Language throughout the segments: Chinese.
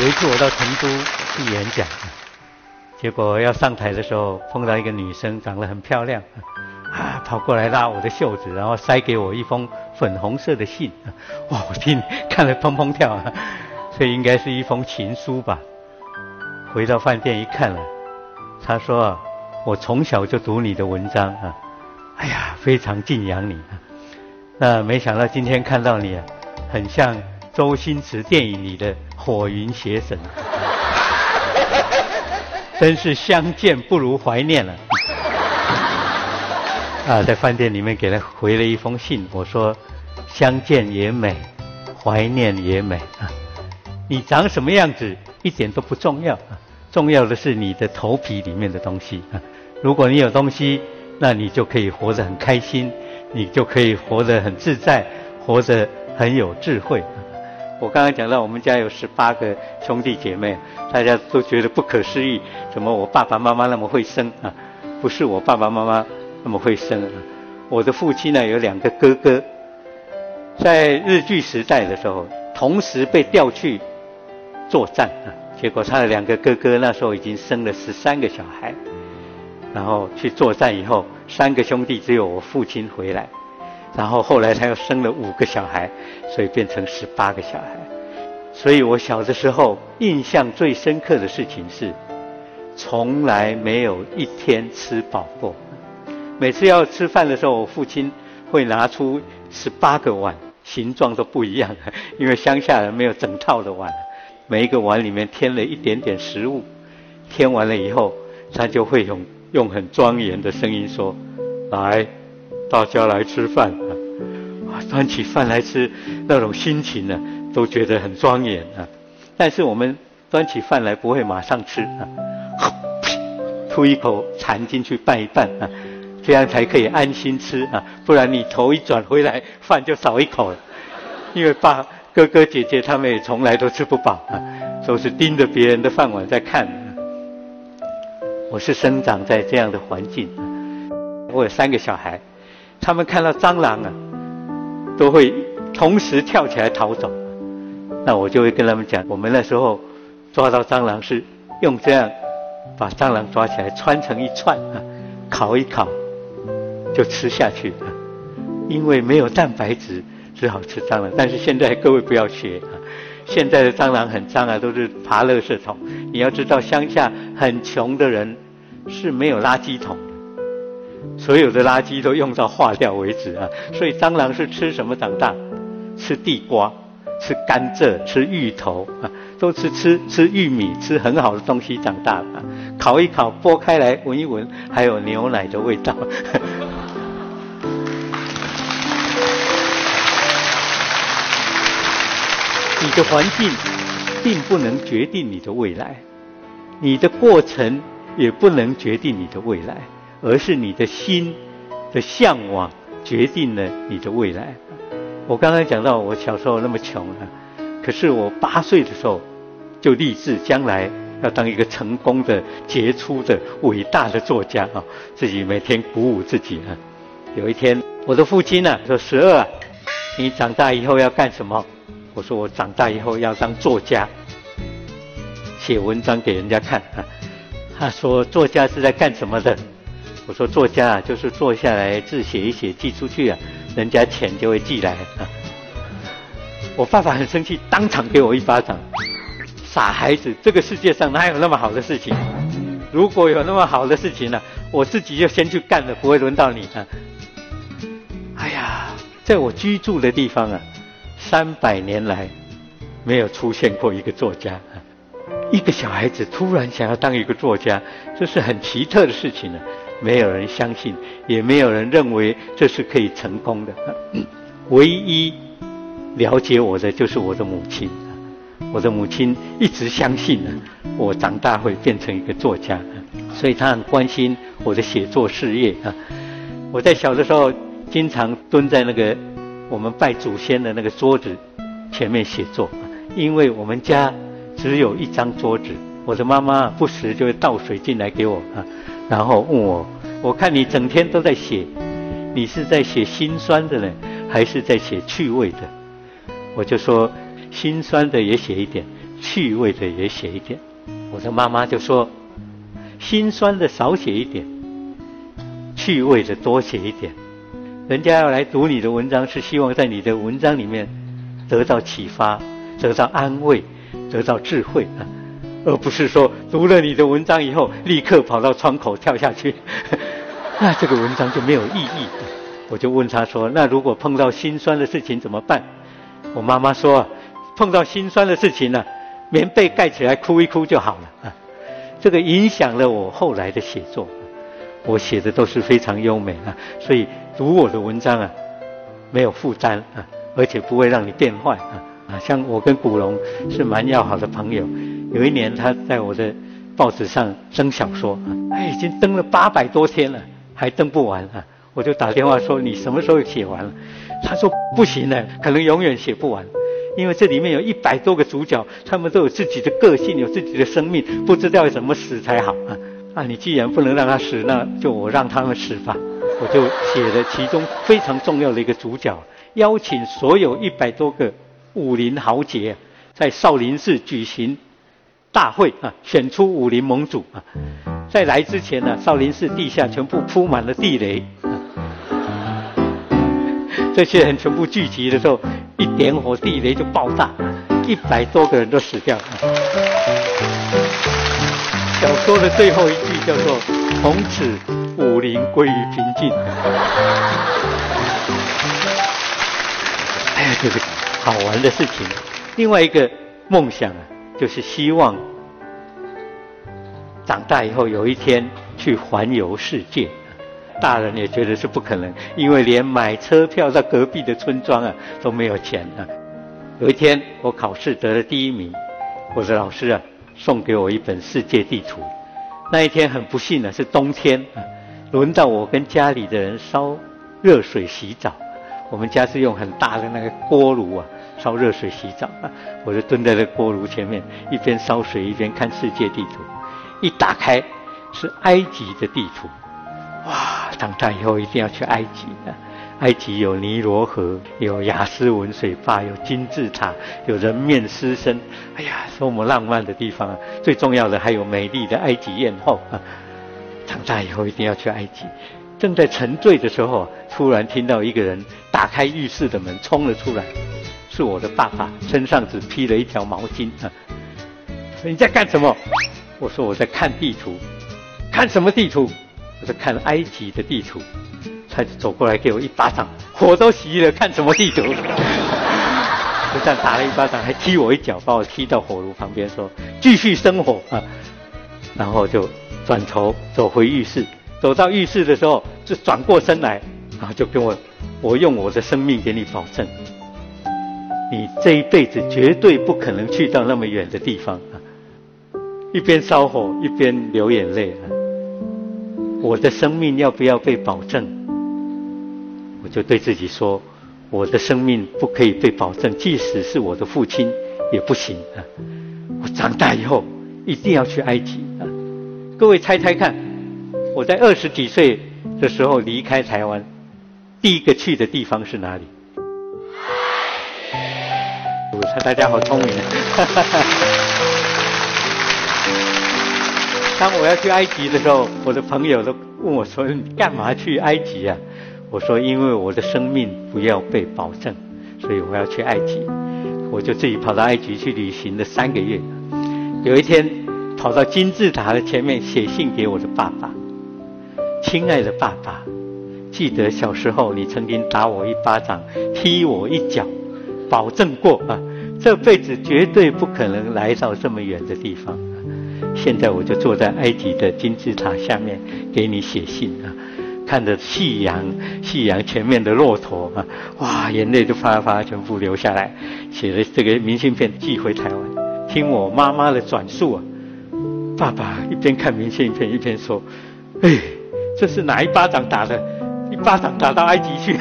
有一次我到成都去演讲，结果要上台的时候碰到一个女生，长得很漂亮，啊，跑过来拉我的袖子，然后塞给我一封粉红色的信，哇，我听看了砰砰跳啊，这应该是一封情书吧。回到饭店一看了，他说：“我从小就读你的文章啊，哎呀，非常敬仰你啊。那没想到今天看到你，很像周星驰电影里的火云邪神，真是相见不如怀念了。”啊，在饭店里面给他回了一封信，我说：“相见也美，怀念也美啊。你长什么样子一点都不重要啊。”重要的是你的头皮里面的东西啊！如果你有东西，那你就可以活得很开心，你就可以活得很自在，活得很有智慧。我刚刚讲到，我们家有十八个兄弟姐妹，大家都觉得不可思议，怎么我爸爸妈妈那么会生啊？不是我爸爸妈妈那么会生啊！我的父亲呢有两个哥哥，在日据时代的时候，同时被调去作战啊。结果他的两个哥哥那时候已经生了十三个小孩，然后去作战以后，三个兄弟只有我父亲回来，然后后来他又生了五个小孩，所以变成十八个小孩。所以我小的时候印象最深刻的事情是，从来没有一天吃饱过。每次要吃饭的时候，我父亲会拿出十八个碗，形状都不一样，因为乡下人没有整套的碗。每一个碗里面添了一点点食物，添完了以后，他就会用用很庄严的声音说：“来，大家来吃饭！”端起饭来吃，那种心情呢，都觉得很庄严啊。但是我们端起饭来不会马上吃啊，吐一口馋进去拌一拌啊，这样才可以安心吃啊。不然你头一转回来，饭就少一口了，因为爸。哥哥姐姐他们也从来都吃不饱啊，都是盯着别人的饭碗在看。我是生长在这样的环境，我有三个小孩，他们看到蟑螂啊，都会同时跳起来逃走。那我就会跟他们讲，我们那时候抓到蟑螂是用这样把蟑螂抓起来穿成一串啊，烤一烤就吃下去了，因为没有蛋白质。只好吃蟑螂，但是现在各位不要学啊！现在的蟑螂很脏啊，都是爬垃圾桶。你要知道，乡下很穷的人是没有垃圾桶，所有的垃圾都用到化掉为止啊。所以蟑螂是吃什么长大？吃地瓜、吃甘蔗、吃芋头啊，都吃吃吃玉米，吃很好的东西长大的。烤一烤，剥开来闻一闻，还有牛奶的味道。你的环境并不能决定你的未来，你的过程也不能决定你的未来，而是你的心的向往决定了你的未来。我刚才讲到我小时候那么穷啊，可是我八岁的时候就立志将来要当一个成功的、杰出的、伟大的作家啊！自己每天鼓舞自己啊。有一天，我的父亲呢说：“十二，你长大以后要干什么？”我说我长大以后要当作家，写文章给人家看啊。他说作家是在干什么的？我说作家啊，就是坐下来字写一写寄出去啊，人家钱就会寄来啊。我爸爸很生气，当场给我一巴掌。傻孩子，这个世界上哪有那么好的事情？如果有那么好的事情呢，我自己就先去干了，不会轮到你啊。哎呀，在我居住的地方啊。三百年来，没有出现过一个作家。一个小孩子突然想要当一个作家，这是很奇特的事情呢。没有人相信，也没有人认为这是可以成功的。唯一了解我的就是我的母亲。我的母亲一直相信呢，我长大会变成一个作家，所以她很关心我的写作事业啊。我在小的时候，经常蹲在那个。我们拜祖先的那个桌子前面写作，因为我们家只有一张桌子，我的妈妈不时就会倒水进来给我啊，然后问我：我看你整天都在写，你是在写心酸的呢，还是在写趣味的？我就说心酸的也写一点，趣味的也写一点。我的妈妈就说，心酸的少写一点，趣味的多写一点。人家要来读你的文章，是希望在你的文章里面得到启发，得到安慰，得到智慧啊，而不是说读了你的文章以后，立刻跑到窗口跳下去，那这个文章就没有意义。我就问他说：“那如果碰到心酸的事情怎么办？”我妈妈说：“碰到心酸的事情呢，棉被盖起来哭一哭就好了。”啊，这个影响了我后来的写作。我写的都是非常优美啊，所以读我的文章啊，没有负担啊，而且不会让你变坏啊啊！像我跟古龙是蛮要好的朋友，有一年他在我的报纸上登小说啊，他已经登了八百多天了，还登不完啊。我就打电话说：“你什么时候写完了？”他说：“不行了，可能永远写不完，因为这里面有一百多个主角，他们都有自己的个性，有自己的生命，不知道怎么死才好啊！啊，你既然不能让他死，那就我让他们死吧。”我就写了其中非常重要的一个主角，邀请所有一百多个武林豪杰在少林寺举行大会啊，选出武林盟主啊。在来之前呢，少林寺地下全部铺满了地雷。这些人全部聚集的时候，一点火，地雷就爆炸，一百多个人都死掉。小说的最后一句叫做“从此武林归于平静”。哎呀，这是好玩的事情。另外一个梦想啊，就是希望长大以后有一天去环游世界。大人也觉得是不可能，因为连买车票到隔壁的村庄啊都没有钱啊。有一天我考试得了第一名，我的老师啊送给我一本世界地图。那一天很不幸的是冬天，轮到我跟家里的人烧热水洗澡。我们家是用很大的那个锅炉啊烧热水洗澡啊，我就蹲在那锅炉前面，一边烧水一边看世界地图。一打开是埃及的地图。哇！长大以后一定要去埃及的。埃及有尼罗河，有雅斯文水坝，有金字塔，有人面狮身。哎呀，多么浪漫的地方啊！最重要的还有美丽的埃及艳后啊！长大以后一定要去埃及。正在沉醉的时候，突然听到一个人打开浴室的门冲了出来，是我的爸爸，身上只披了一条毛巾啊！你在干什么？我说我在看地图。看什么地图？我在看埃及的地图，他就走过来给我一巴掌，火都熄了，看什么地图？就这样打了一巴掌，还踢我一脚，把我踢到火炉旁边，说继续生火啊。然后就转头走回浴室，走到浴室的时候，就转过身来，然后就跟我，我用我的生命给你保证，你这一辈子绝对不可能去到那么远的地方啊。一边烧火一边流眼泪啊。我的生命要不要被保证？我就对自己说，我的生命不可以被保证，即使是我的父亲也不行啊！我长大以后一定要去埃及啊！各位猜猜看，我在二十几岁的时候离开台湾，第一个去的地方是哪里？大家好聪明。当我要去埃及的时候，我的朋友都问我说：“你干嘛去埃及啊？”我说：“因为我的生命不要被保证，所以我要去埃及。”我就自己跑到埃及去旅行了三个月。有一天，跑到金字塔的前面写信给我的爸爸：“亲爱的爸爸，记得小时候你曾经打我一巴掌，踢我一脚，保证过啊，这辈子绝对不可能来到这么远的地方。”现在我就坐在埃及的金字塔下面给你写信啊，看着夕阳，夕阳前面的骆驼啊，哇，眼泪就啪啪全部流下来，写了这个明信片寄回台湾。听我妈妈的转述啊，爸爸一边看明信片一边说：“哎，这是哪一巴掌打的？一巴掌打到埃及去。”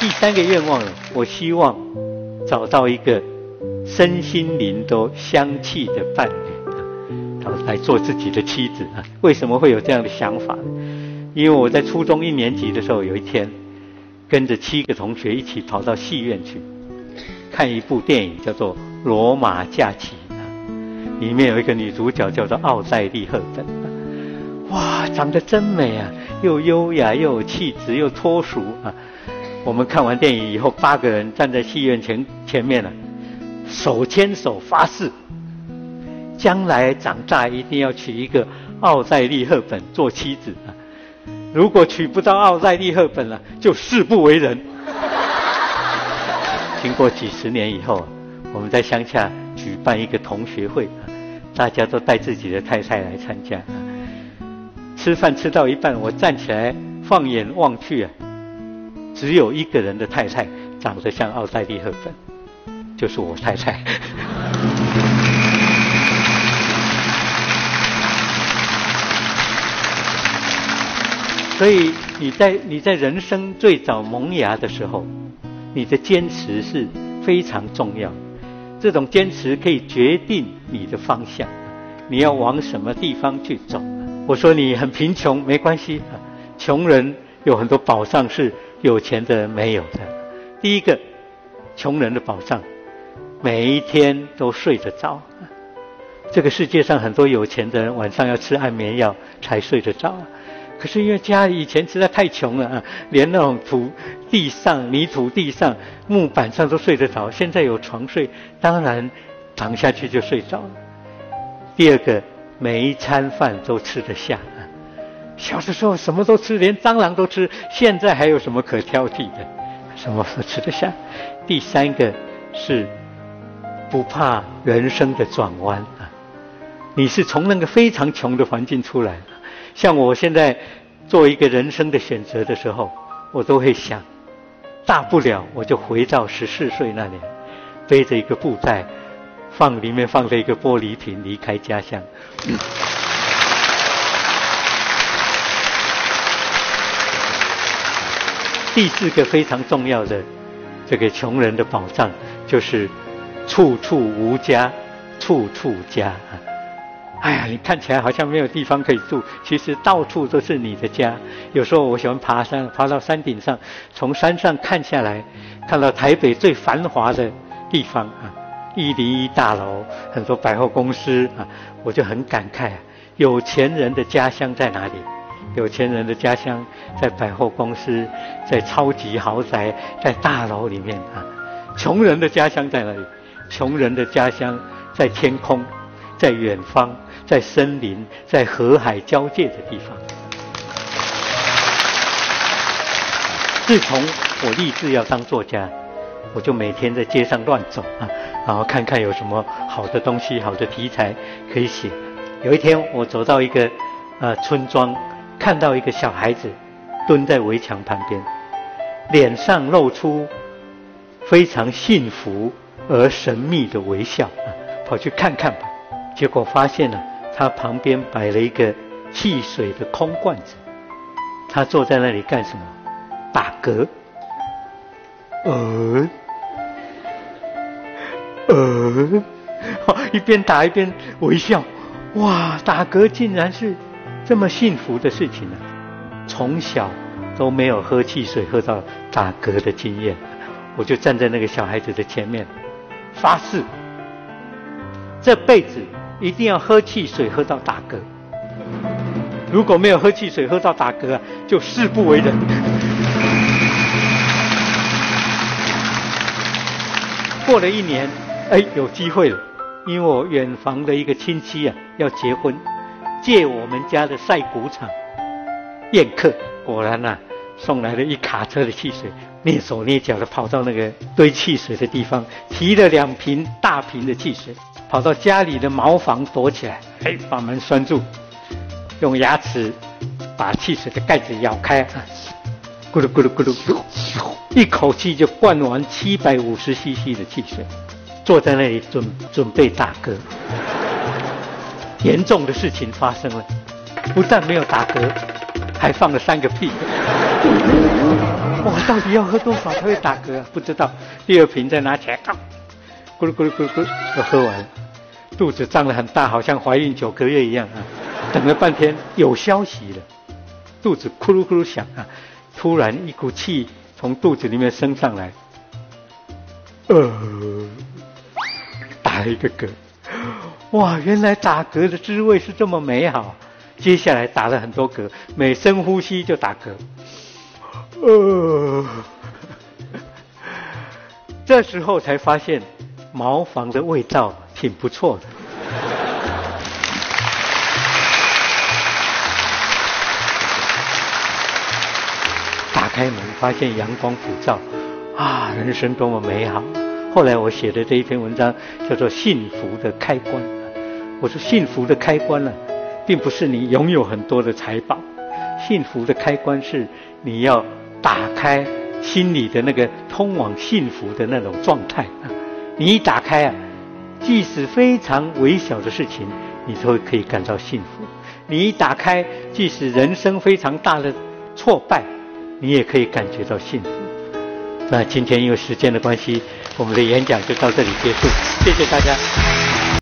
第三个愿望，我希望找到一个身心灵都相契的伴侣，啊，来做自己的妻子啊。为什么会有这样的想法？因为我在初中一年级的时候，有一天跟着七个同学一起跑到戏院去看一部电影，叫做《罗马假期》啊，里面有一个女主角叫做奥黛丽·赫本，哇，长得真美啊，又优雅又有气质又脱俗啊。我们看完电影以后，八个人站在戏院前前面了，手牵手发誓，将来长大一定要娶一个奥黛丽·赫本做妻子啊。如果娶不到奥黛丽·赫本了，就誓不为人。经过几十年以后，我们在乡下举办一个同学会，大家都带自己的太太来参加。吃饭吃到一半，我站起来，放眼望去啊，只有一个人的太太长得像奥黛丽·赫本，就是我太太。所以你在你在人生最早萌芽的时候，你的坚持是非常重要。这种坚持可以决定你的方向，你要往什么地方去走。我说你很贫穷没关系，穷人有很多宝藏是有钱的没有的。第一个，穷人的宝藏，每一天都睡得着。这个世界上很多有钱的人晚上要吃安眠药才睡得着。可是因为家里以前实在太穷了啊，连那种土地上、泥土地上、木板上都睡得着。现在有床睡，当然躺下去就睡着了。第二个，每一餐饭都吃得下。小的时候什么都吃，连蟑螂都吃，现在还有什么可挑剔的？什么都吃得下。第三个是不怕人生的转弯啊。你是从那个非常穷的环境出来。像我现在做一个人生的选择的时候，我都会想，大不了我就回到十四岁那年，背着一个布袋，放里面放着一个玻璃瓶，离开家乡。第四个非常重要的这个穷人的宝藏，就是处处无家，处处家。哎呀，你看起来好像没有地方可以住，其实到处都是你的家。有时候我喜欢爬山，爬到山顶上，从山上看下来，看到台北最繁华的地方啊，一零一大楼，很多百货公司啊，我就很感慨，有钱人的家乡在哪里？有钱人的家乡在百货公司，在超级豪宅，在大楼里面啊。穷人的家乡在哪里？穷人的家乡在天空，在远方。在森林，在河海交界的地方。自从我立志要当作家，我就每天在街上乱走啊，然后看看有什么好的东西、好的题材可以写。有一天，我走到一个呃村庄，看到一个小孩子蹲在围墙旁边，脸上露出非常幸福而神秘的微笑，跑去看看吧，结果发现了。他旁边摆了一个汽水的空罐子，他坐在那里干什么？打嗝。呃，呃，一边打一边微笑。哇，打嗝竟然是这么幸福的事情呢！从小都没有喝汽水喝到打嗝的经验，我就站在那个小孩子的前面，发誓，这辈子。一定要喝汽水喝到打嗝，如果没有喝汽水喝到打嗝，就誓不为人。过了一年，哎，有机会了，因为我远房的一个亲戚啊要结婚，借我们家的晒谷场宴客，果然呐送来了一卡车的汽水，蹑手蹑脚的跑到那个堆汽水的地方，提了两瓶大瓶的汽水。跑到家里的茅房躲起来，哎，把门拴住，用牙齿把汽水的盖子咬开，咕噜咕噜咕噜，一口气就灌完七百五十 CC 的汽水，坐在那里准准备打嗝。严重的事情发生了，不但没有打嗝，还放了三个屁。我到底要喝多少才会打嗝啊？不知道。第二瓶再拿起来，咕噜咕噜咕噜咕，都喝完了。肚子胀得很大，好像怀孕九个月一样啊！等了半天，有消息了，肚子咕噜咕噜响啊，突然一股气从肚子里面升上来，呃，打了一个嗝。哇，原来打嗝的滋味是这么美好。接下来打了很多嗝，每深呼吸就打嗝。呃，这时候才发现茅房的味道挺不错的。打开门，发现阳光普照，啊，人生多么美好！后来我写的这一篇文章叫做《幸福的开关》。我说，幸福的开关呢，并不是你拥有很多的财宝，幸福的开关是你要打开心里的那个通往幸福的那种状态！你一打开啊，即使非常微小的事情，你都可以感到幸福；你一打开，即使人生非常大的挫败，你也可以感觉到幸福。那今天因为时间的关系，我们的演讲就到这里结束，谢谢大家。